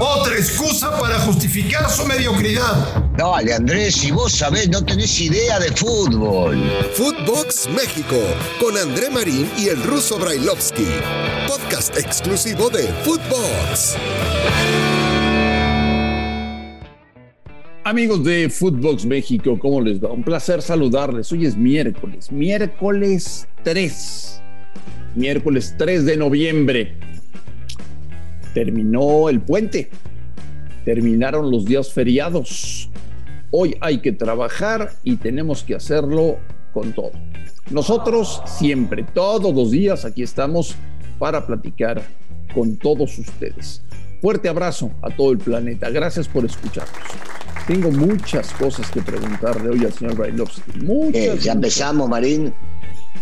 Otra excusa para justificar su mediocridad. Dale, Andrés, si vos sabés, no tenés idea de fútbol. Footbox México, con André Marín y el ruso Brailovsky. Podcast exclusivo de Footbox. Amigos de Footbox México, ¿cómo les va? Un placer saludarles. Hoy es miércoles, miércoles 3. Miércoles 3 de noviembre. Terminó el puente. Terminaron los días feriados. Hoy hay que trabajar y tenemos que hacerlo con todo. Nosotros siempre, todos los días, aquí estamos para platicar con todos ustedes. Fuerte abrazo a todo el planeta. Gracias por escucharnos. Tengo muchas cosas que preguntarle hoy al señor Brailovsky. Muchas, Eh, ya empezamos, Marín.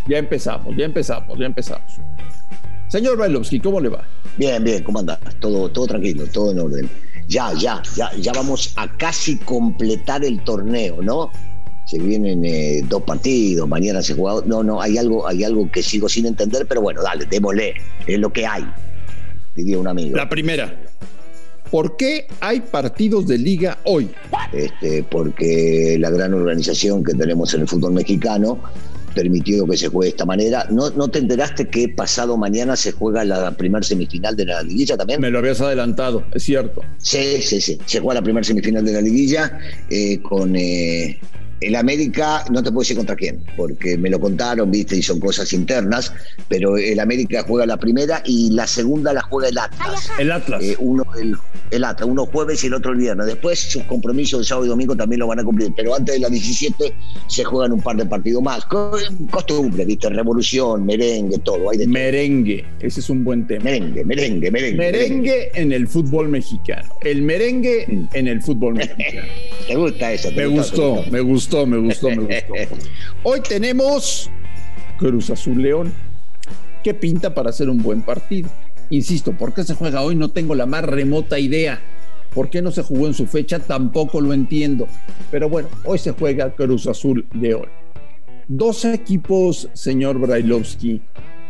Ya empezamos, ya empezamos, ya empezamos. Señor Brailovsky, ¿cómo le va? Bien, bien, ¿cómo andás? Todo, todo tranquilo, todo en orden. Ya, ya, ya, ya vamos a casi completar el torneo, ¿no? Se vienen eh, dos partidos, mañana se juega. No, no, hay algo, hay algo que sigo sin entender, pero bueno, dale, démosle, es lo que hay, diría un amigo. La primera. ¿Por qué hay partidos de liga hoy? Este, porque la gran organización que tenemos en el fútbol mexicano permitió que se juegue de esta manera. ¿No, ¿No te enteraste que pasado mañana se juega la primer semifinal de la liguilla también? Me lo habías adelantado, es cierto. Sí, sí, sí. Se juega la primera semifinal de la liguilla eh, con eh, el América, no te puedo decir contra quién, porque me lo contaron, viste, y son cosas internas, pero el América juega la primera y la segunda la juega el Atlas. El Atlas. Eh, uno el, el Atlas, uno jueves y el otro el viernes. Después sus compromisos de sábado y domingo también lo van a cumplir, pero antes de las 17 se juegan un par de partidos más. Co- Costumbre, viste, revolución, merengue, todo. Hay de todo. Merengue, ese es un buen tema. merengue, merengue, merengue. Merengue en el fútbol mexicano. El merengue en el fútbol mexicano. ¿Te gusta eso? ¿Te Me gusta? gustó, me gustó, me gustó, me gustó. Hoy tenemos Cruz Azul León. ¿Qué pinta para hacer un buen partido? Insisto, ¿por qué se juega hoy? No tengo la más remota idea. ¿Por qué no se jugó en su fecha? Tampoco lo entiendo. Pero bueno, hoy se juega Cruz Azul León. Dos equipos, señor Brailovsky,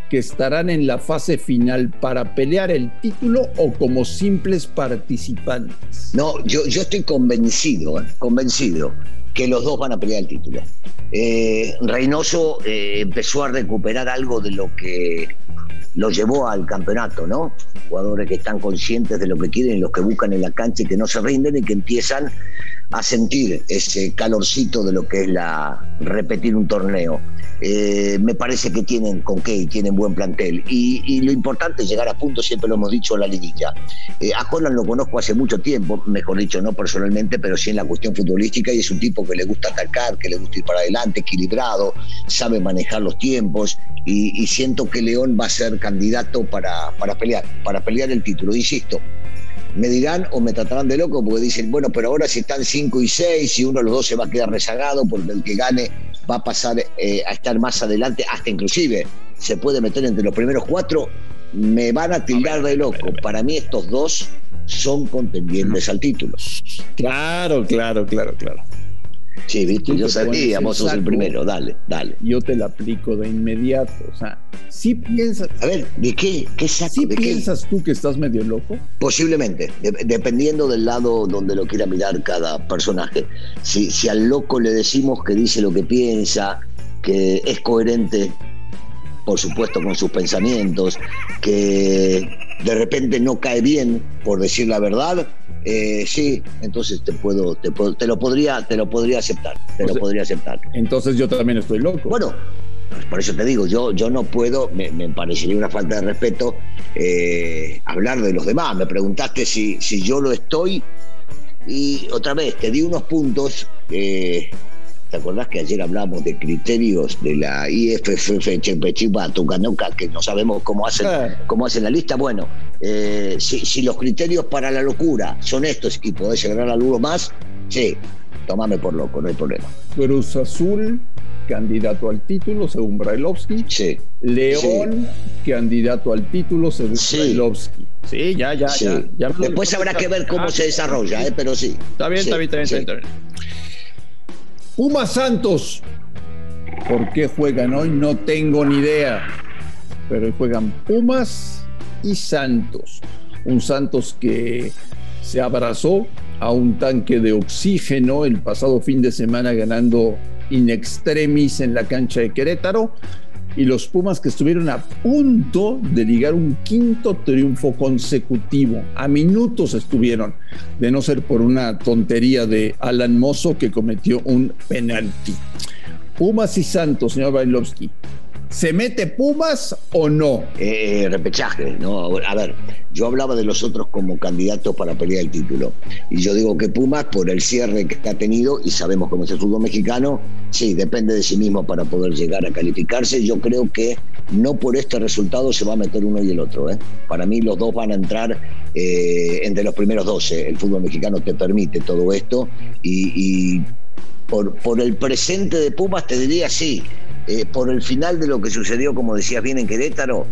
que estarán en la fase final para pelear el título o como simples participantes. No, yo, yo estoy convencido, ¿eh? convencido que los dos van a pelear el título. Eh, Reynoso eh, empezó a recuperar algo de lo que lo llevó al campeonato, ¿no? Jugadores que están conscientes de lo que quieren, los que buscan en la cancha y que no se rinden y que empiezan a sentir ese calorcito de lo que es la repetir un torneo. Eh, me parece que tienen con qué y tienen buen plantel. Y, lo importante es llegar a punto, siempre lo hemos dicho, a la liguilla. Eh, a Holland lo conozco hace mucho tiempo, mejor dicho, no personalmente, pero sí en la cuestión futbolística, y es un tipo que le gusta atacar, que le gusta ir para adelante, equilibrado, sabe manejar los tiempos, y, y siento que León va a ser candidato para, para pelear, para pelear el título. Insisto, me dirán o me tratarán de loco porque dicen, bueno, pero ahora si están 5 y 6 y uno de los dos se va a quedar rezagado porque el que gane va a pasar eh, a estar más adelante, hasta inclusive se puede meter entre los primeros cuatro, me van a tildar de loco. Para mí estos dos son contendientes al título. Claro, claro, claro, claro. Sí, viste, yo sabía, vos el sos el primero, dale, dale. Yo te la aplico de inmediato. O sea, si piensas, A ver, ¿de qué? ¿Qué saco? ¿sí ¿De qué? piensas tú que estás medio loco? Posiblemente, de- dependiendo del lado donde lo quiera mirar cada personaje. Si, si al loco le decimos que dice lo que piensa, que es coherente, por supuesto, con sus pensamientos, que de repente no cae bien por decir la verdad, eh, sí, entonces te puedo, te puedo- te lo podría, te lo podría aceptar, te O lo sea- podría aceptar. Entonces yo también estoy loco. Bueno, por eso te digo, yo, yo no puedo, me, me parecería una falta de respeto eh, hablar de los demás. Me preguntaste si, si yo lo estoy y otra vez te di unos puntos. eh, ¿Te acordás que ayer hablamos de criterios de la IFFF Chepechipa Tucanoca, que no sabemos cómo hacen, Claro. cómo hacen la lista? Bueno, eh, si, si los criterios para la locura son estos y podés llegar alguno más, sí, tomame por loco, no hay problema. Cruz Azul, candidato al título según Brailovsky. Sí. León, candidato al título según Sí. Brailovsky. Sí, ya, ya, ya. Después habrá que ver cómo Ah, se desarrolla, ¿eh? pero sí. Está bien, está bien, está bien, sí. está bien, está bien. Pumas Santos. ¿Por qué juegan hoy? No tengo ni idea. Pero hoy juegan Pumas y Santos. un Santos que se abrazó a un tanque de oxígeno el pasado fin de semana ganando in extremis en la cancha de Querétaro y los Pumas que estuvieron a punto de ligar un quinto triunfo consecutivo. A minutos estuvieron, de no ser por una tontería de Alan Mozo que cometió un penalti. Pumas y Santos, señor Bailovsky. ¿Se mete Pumas o no? Eh, repechaje, ¿no? A ver, yo hablaba de los otros como candidatos para pelear el título. Y yo digo que Pumas, por el cierre que ha tenido, y sabemos cómo es el fútbol mexicano, sí, depende de sí mismo para poder llegar a calificarse. Yo creo que no por este resultado se va a meter uno y el otro. ¿eh? Para mí los dos van a entrar eh, entre los primeros 12. El fútbol mexicano te permite todo esto y, por, por el presente de Pumas te diría sí eh, por el final de lo que sucedió, como decías bien, en Querétaro,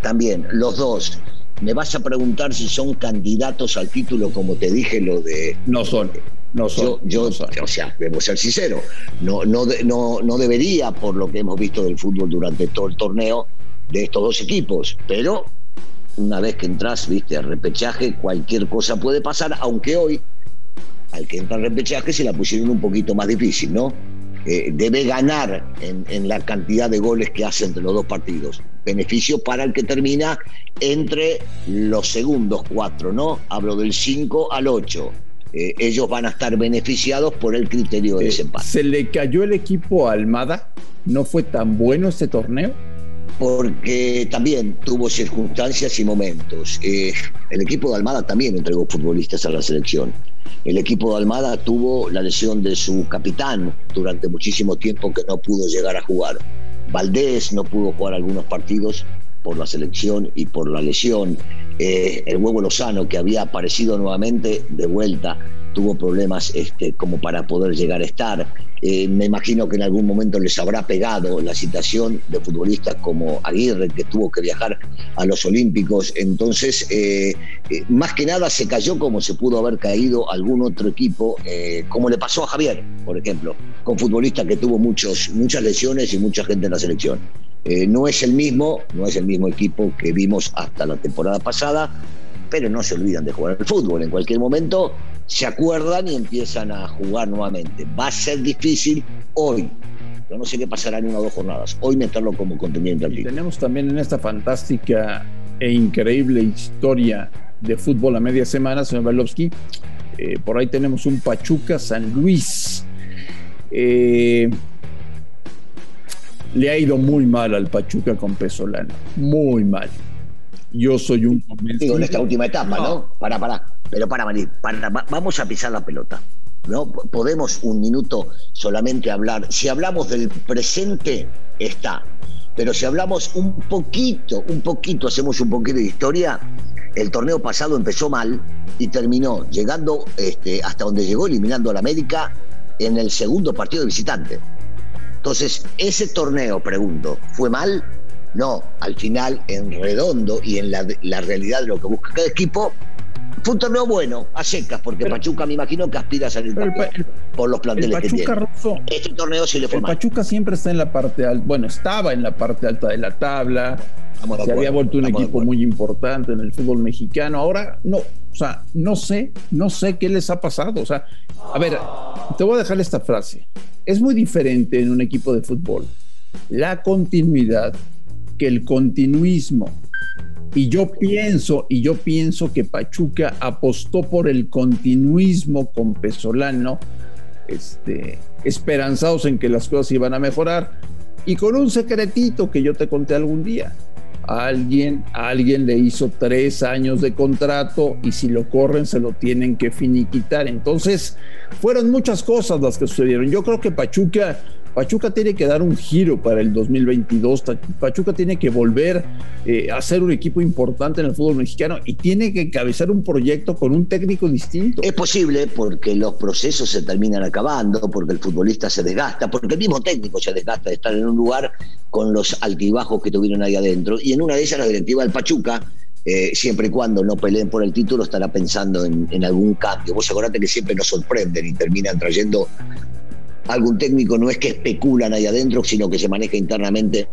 también los dos. Me vas a preguntar si son candidatos al título, como te dije, lo de. No son. No son. Yo, o sea, debemos ser sinceros. No, no, no, no debería, por lo que hemos visto del fútbol durante todo el torneo, de estos dos equipos. Pero una vez que entras, viste, al repechaje, cualquier cosa puede pasar, aunque hoy, al que entra al repechaje, se la pusieron un poquito más difícil, ¿no? Eh, debe ganar en, la cantidad de goles que hace entre los dos partidos. Beneficio para el que termina entre los segundos cuatro, ¿no? Hablo del 5 al 8. Eh, ellos van a estar beneficiados por el criterio de ese empate. ¿Se le cayó el equipo a Almada? ¿No fue tan bueno este torneo? Porque también tuvo circunstancias y momentos. Eh, el equipo de Almada también entregó futbolistas a la selección. El equipo de Almada tuvo la lesión de su capitán durante muchísimo tiempo que no pudo llegar a jugar. Valdés no pudo jugar algunos partidos por la selección y por la lesión. Eh, el huevo Lozano, que había aparecido nuevamente de vuelta, tuvo problemas este, como para poder llegar a estar. Eh, me imagino que en algún momento les habrá pegado la situación de futbolistas como Aguirre, que tuvo que viajar a los Olímpicos. Entonces, eh, más que nada se cayó como se pudo haber caído algún otro equipo, como le pasó a Javier, por ejemplo, con futbolistas que tuvo muchos, muchas lesiones y mucha gente en la selección. Eh, no es el mismo, no es el mismo equipo que vimos hasta la temporada pasada, pero no se olvidan de jugar al fútbol. En cualquier momento se acuerdan y empiezan a jugar nuevamente. Va a ser difícil hoy. Yo no sé qué pasará en una o dos jornadas. Hoy meterlo como contendiente al Tenemos también en esta fantástica e increíble historia de fútbol a media semana, señor Berlovsky. Eh, por ahí tenemos un Pachuca San Luis. Eh, le ha ido muy mal al Pachuca con Pesolano, muy mal. Yo soy un Digo, en esta última etapa, ¿no? Para, para, pero para, para, vamos a pisar la pelota. ¿no? Podemos un minuto solamente hablar. Si hablamos del presente, está. Pero si hablamos un poquito, un poquito, hacemos un poquito de historia, el torneo pasado empezó mal y terminó llegando este, hasta donde llegó, eliminando a la América en el segundo partido de visitante. Entonces, ese torneo, pregunto, ¿fue mal? No, al final, en redondo y en la, realidad de lo que busca cada equipo, fue un torneo bueno, a secas, porque Pachuca me imagino que aspira a salir por los planteles que tiene. este torneo sí le fue el Pachuca siempre está en la parte alta, bueno, estaba en la parte alta de la tabla, se había vuelto un equipo muy importante en el fútbol mexicano. Ahora no, o sea, no sé, no sé qué les ha pasado. O sea, a ver, te voy a dejar esta frase es muy diferente en un equipo de fútbol la continuidad que el continuismo. Y yo pienso, y yo pienso que Pachuca apostó por el continuismo con Pesolano, este, esperanzados en que las cosas iban a mejorar, y con un secretito que yo te conté algún día. alguien, alguien le hizo tres años de contrato y si lo corren se lo tienen que finiquitar. Entonces, fueron muchas cosas las que sucedieron. Yo creo que Pachuca, Pachuca tiene que dar un giro para el 2022. Pachuca tiene que volver eh, a ser un equipo importante en el fútbol mexicano y tiene que cabezar un proyecto con un técnico distinto. Es posible porque los procesos se terminan acabando, porque el futbolista se desgasta, porque el mismo técnico se desgasta de estar en un lugar con los altibajos que tuvieron ahí adentro. Y en una de ellas la directiva del Pachuca eh, siempre y cuando no peleen por el título, estará pensando en, algún cambio. Vos acordate que siempre nos sorprenden y terminan trayendo algún técnico, no es que especulan ahí adentro, sino que se maneja internamente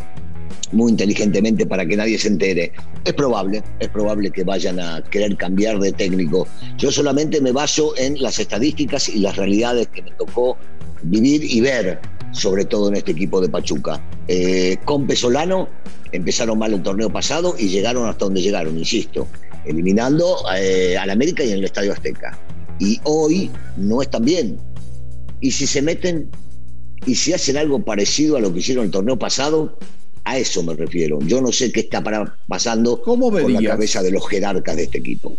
muy inteligentemente para que nadie se entere. Es probable, es probable que vayan a querer cambiar de técnico. Yo solamente me baso en las estadísticas y las realidades que me tocó vivir y ver, sobre todo en este equipo de Pachuca. Eh, con Pesolano empezaron mal el torneo pasado y llegaron hasta donde llegaron, insisto, eliminando eh, al América y en el Estadio Azteca. Y hoy no están bien. Y si se meten y si hacen algo parecido a lo que hicieron el torneo pasado, a eso me refiero. Yo no sé qué está pasando ¿Cómo con la cabeza de los jerarcas de este equipo.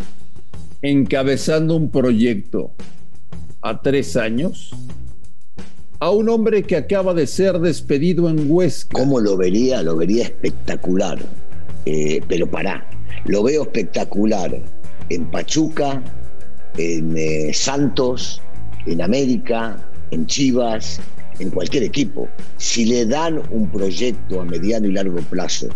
Encabezando un proyecto a tres años a un hombre que acaba de ser despedido en Huesca. ¿Cómo lo vería? Lo vería espectacular. Eh, pero pará, lo veo espectacular en Pachuca, en eh, Santos, en América, en Chivas, en cualquier equipo. Si le dan un proyecto a mediano y largo plazo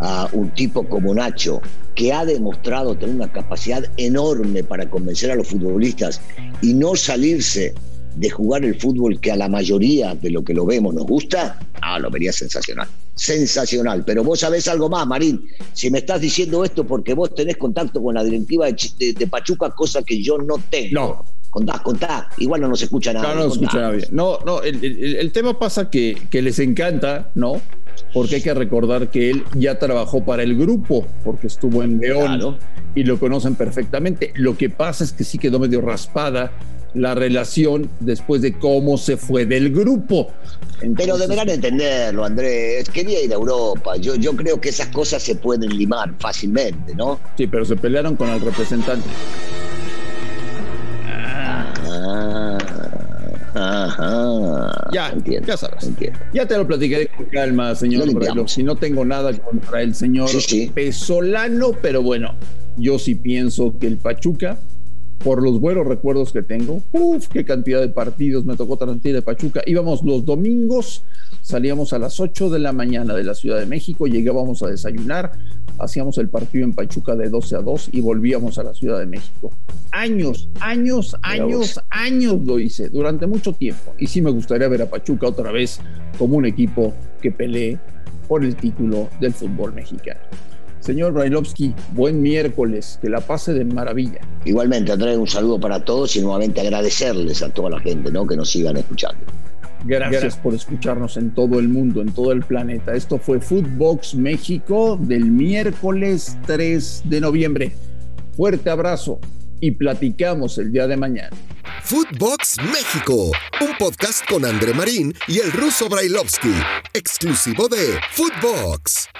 a un tipo como Nacho, que ha demostrado tener una capacidad enorme para convencer a los futbolistas y no salirse de jugar el fútbol que a la mayoría de lo que lo vemos nos gusta, ah, lo vería sensacional. Sensacional. Pero vos sabés algo más, Marín. Si me estás diciendo esto porque vos tenés contacto con la directiva de, Pachuca, cosa que yo no tengo. No. Contá, contá. Igual no nos escucha nada. No, no nos escucha nadie. No, no, el, tema pasa que, que les encanta, ¿no? porque hay que recordar que él ya trabajó para el grupo, porque estuvo en León y lo conocen perfectamente. Lo que pasa es que sí quedó medio raspada la relación después de cómo se fue del grupo. Pero deberán entenderlo, Andrés. Quería ir a Europa. Yo, yo creo que esas cosas se pueden limar fácilmente, ¿no? Sí, pero se pelearon con el representante. Ajá. Ya, ya sabes. Ya te lo platicaré con calma, señor Si no tengo nada contra el señor Pesolano, pero bueno, yo sí pienso que el Pachuca por los buenos recuerdos que tengo. Uf, qué cantidad de partidos me tocó transmitir de Pachuca. Íbamos los domingos, salíamos a las 8 de la mañana de la Ciudad de México, llegábamos a desayunar, hacíamos el partido en Pachuca de 12 a 2 y volvíamos a la Ciudad de México. Años, años, años, años lo hice, durante mucho tiempo. Y sí me gustaría ver a Pachuca otra vez como un equipo que pelee por el título del fútbol mexicano. Señor Brailovsky, buen miércoles, que la pase de maravilla. Igualmente, Andrés, un saludo para todos y nuevamente agradecerles a toda la gente ¿no? que nos sigan escuchando. Gracias por escucharnos en todo el mundo, en todo el planeta. Esto fue Footbox México del miércoles 3 de noviembre. Fuerte abrazo y platicamos el día de mañana. Footbox México, un podcast con André Marín y el ruso Brailovsky, exclusivo de Footbox.